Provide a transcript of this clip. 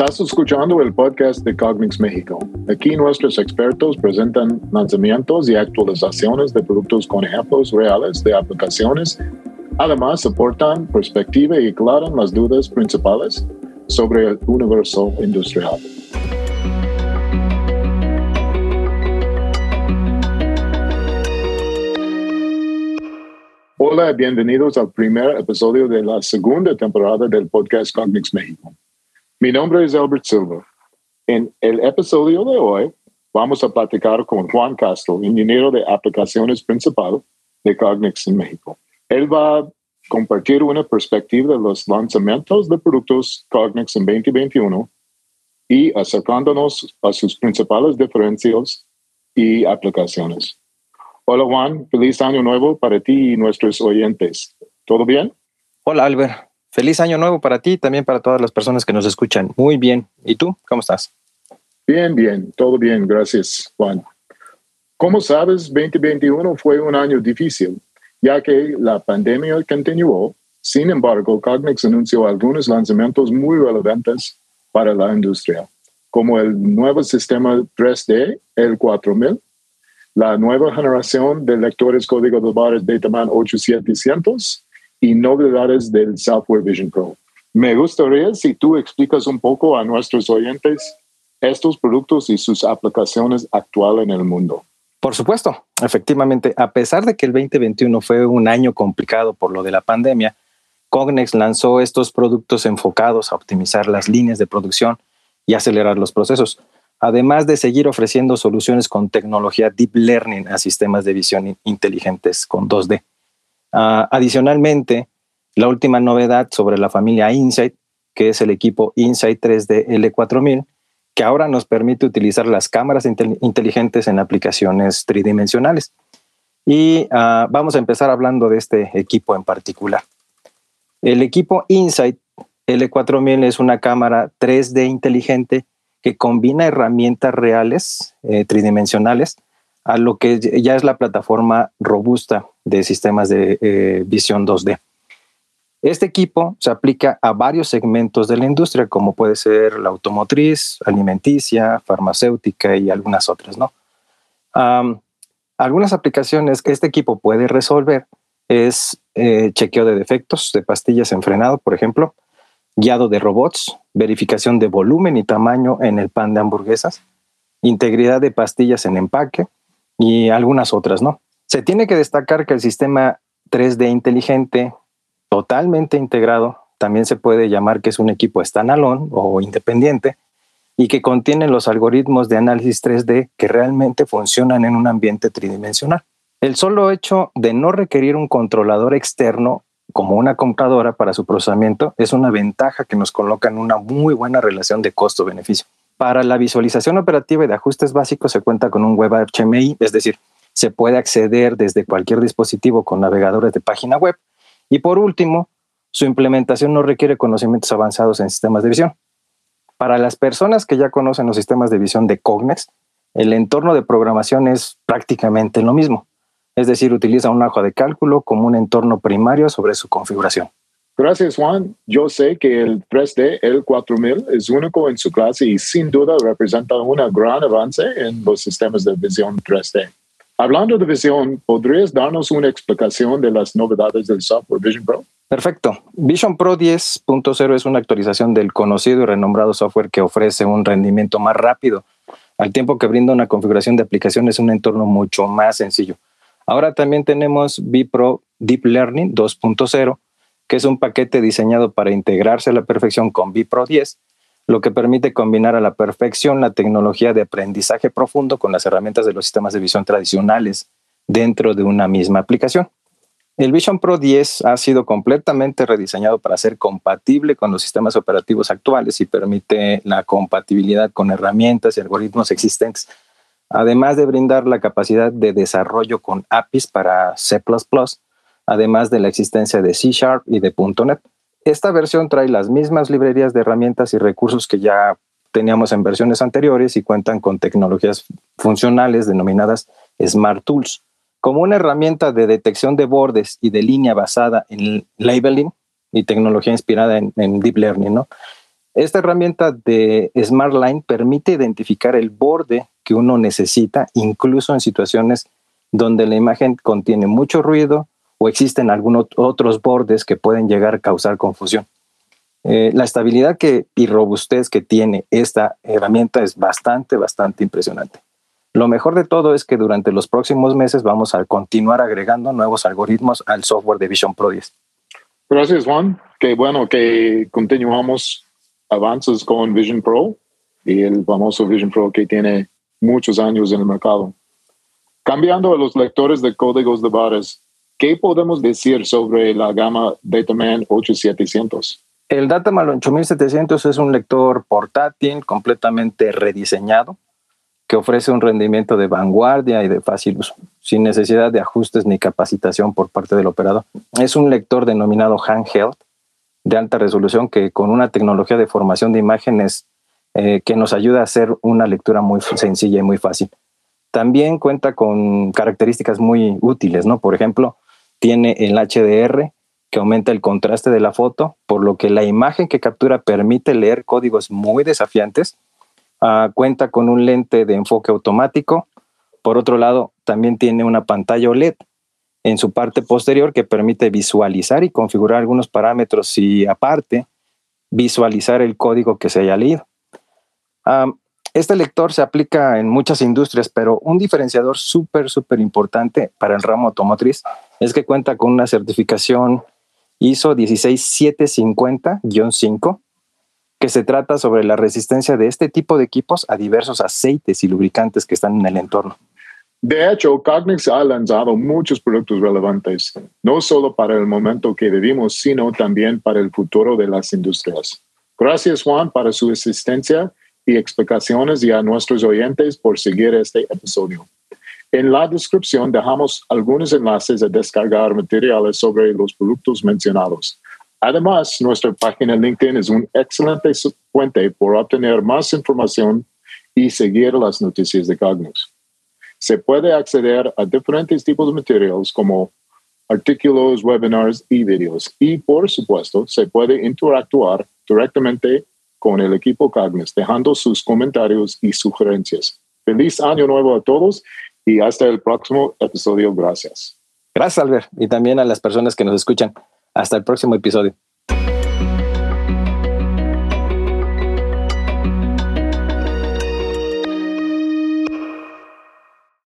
Estás escuchando el podcast de Cognix México. Aquí nuestros expertos presentan lanzamientos y actualizaciones de productos con ejemplos reales de aplicaciones. Además, aportan perspectiva y aclaran las dudas principales sobre el universo industrial. Hola, bienvenidos al primer episodio de la segunda temporada del podcast Cognix México. Mi nombre es Albert Silva. En el episodio de hoy vamos a platicar con Juan Castro, ingeniero de aplicaciones principal de Cognix en México. Él va a compartir una perspectiva de los lanzamientos de productos Cognix en 2021 y acercándonos a sus principales diferencias y aplicaciones. Hola Juan, feliz año nuevo para ti y nuestros oyentes. ¿Todo bien? Hola Albert, Feliz año nuevo para ti y también para todas las personas que nos escuchan. Muy bien. ¿Y tú? ¿Cómo estás? Bien, bien. Todo bien. Gracias, Juan. Como sabes, 2021 fue un año difícil, ya que la pandemia continuó. Sin embargo, Cognex anunció algunos lanzamientos muy relevantes para la industria, como el nuevo sistema 3D, el 4000, la nueva generación de lectores código de barras Dataman 8700 y novedades del Software Vision Pro. Me gustaría si tú explicas un poco a nuestros oyentes estos productos y sus aplicaciones actuales en el mundo. Por supuesto, efectivamente, a pesar de que el 2021 fue un año complicado por lo de la pandemia, Cognex lanzó estos productos enfocados a optimizar las líneas de producción y acelerar los procesos, además de seguir ofreciendo soluciones con tecnología Deep Learning a sistemas de visión inteligentes con 2D. Ah, adicionalmente, la última novedad sobre la familia Insight, que es el equipo Insight 3D L4000, que ahora nos permite utilizar las cámaras inteligentes en aplicaciones tridimensionales. Y ah, vamos a empezar hablando de este equipo en particular. El equipo Insight L4000 es una cámara 3D inteligente que combina herramientas reales eh, tridimensionales a lo que ya es la plataforma robusta de sistemas de eh, visión 2D. Este equipo se aplica a varios segmentos de la industria, como puede ser la automotriz, alimenticia, farmacéutica y algunas otras, ¿no? algunas aplicaciones que este equipo puede resolver es eh, chequeo de defectos de pastillas en frenado, por ejemplo, guiado de robots, verificación de volumen y tamaño en el pan de hamburguesas, integridad de pastillas en empaque, y algunas otras, ¿no? Se tiene que destacar que el sistema 3D inteligente, totalmente integrado, también se puede llamar que es un equipo standalone o independiente y que contiene los algoritmos de análisis 3D que realmente funcionan en un ambiente tridimensional. El solo hecho de no requerir un controlador externo como una computadora para su procesamiento es una ventaja que nos coloca en una muy buena relación de costo-beneficio. Para la visualización operativa y de ajustes básicos se cuenta con un web HMI, es decir, se puede acceder desde cualquier dispositivo con navegadores de página web. Y por último, su implementación no requiere conocimientos avanzados en sistemas de visión. Para las personas que ya conocen los sistemas de visión de Cognex, el entorno de programación es prácticamente lo mismo. Es decir, utiliza un hoja de cálculo como un entorno primario sobre su configuración. Gracias, Juan. Yo sé que el 3D, el 4000, es único en su clase y sin duda representa un gran avance en los sistemas de visión 3D. Hablando de visión, ¿podrías darnos una explicación de las novedades del software Vision Pro? Perfecto. Vision Pro 10.0 es una actualización del conocido y renombrado software que ofrece un rendimiento más rápido, al tiempo que brinda una configuración de aplicaciones en un entorno mucho más sencillo. Ahora también tenemos VPro Deep Learning 2.0 que es un paquete diseñado para integrarse a la perfección con vPro 10, lo que permite combinar a la perfección la tecnología de aprendizaje profundo con las herramientas de los sistemas de visión tradicionales dentro de una misma aplicación. El Vision Pro 10 ha sido completamente rediseñado para ser compatible con los sistemas operativos actuales y permite la compatibilidad con herramientas y algoritmos existentes, además de brindar la capacidad de desarrollo con APIs para C++, además de la existencia de C Sharp y de .NET. Esta versión trae las mismas librerías de herramientas y recursos que ya teníamos en versiones anteriores y cuentan con tecnologías funcionales denominadas Smart Tools, como una herramienta de detección de bordes y de línea basada en labeling y tecnología inspirada en, Deep Learning. Esta herramienta de SmartLine permite identificar el borde que uno necesita, incluso en situaciones donde la imagen contiene mucho ruido o existen algunos otros bordes que pueden llegar a causar confusión. Eh, la estabilidad que, y robustez que tiene esta herramienta es bastante, bastante impresionante. Lo mejor de todo es que durante los próximos meses vamos a continuar agregando nuevos algoritmos al software de Vision Pro 10. Gracias, Juan. Qué bueno que continuamos avances con Vision Pro y el famoso Vision Pro que tiene muchos años en el mercado. Cambiando a los lectores de códigos de barras, ¿qué podemos decir sobre la gama Dataman 8700? El Dataman 8700 es un lector portátil completamente rediseñado que ofrece un rendimiento de vanguardia y de fácil uso, sin necesidad de ajustes ni capacitación por parte del operador. Es un lector denominado handheld de alta resolución que con una tecnología de formación de imágenes eh, que nos ayuda a hacer una lectura muy sencilla y muy fácil. También cuenta con características muy útiles, ¿no? Por ejemplo, tiene el HDR que aumenta el contraste de la foto, por lo que la imagen que captura permite leer códigos muy desafiantes. Ah, cuenta con un lente de enfoque automático. Por otro lado, también tiene una pantalla OLED en su parte posterior que permite visualizar y configurar algunos parámetros y aparte visualizar el código que se haya leído. Este lector se aplica en muchas industrias, pero un diferenciador súper, súper importante para el ramo automotriz es que cuenta con una certificación ISO 16750-5, que se trata sobre la resistencia de este tipo de equipos a diversos aceites y lubricantes que están en el entorno. De hecho, Cognex ha lanzado muchos productos relevantes, no solo para el momento que vivimos, sino también para el futuro de las industrias. Gracias, Juan, para su asistencia y explicaciones y a nuestros oyentes por seguir este episodio. En la descripción dejamos algunos enlaces a descargar materiales sobre los productos mencionados. Además, nuestra página LinkedIn es un excelente fuente por obtener más información y seguir las noticias de Cognex. Se puede acceder a diferentes tipos de materiales como artículos, webinars y videos. Y por supuesto, se puede interactuar directamente con el equipo Cognex, dejando sus comentarios y sugerencias. Feliz año nuevo a todos y hasta el próximo episodio. Gracias. Gracias, Albert. Y también a las personas que nos escuchan. Hasta el próximo episodio.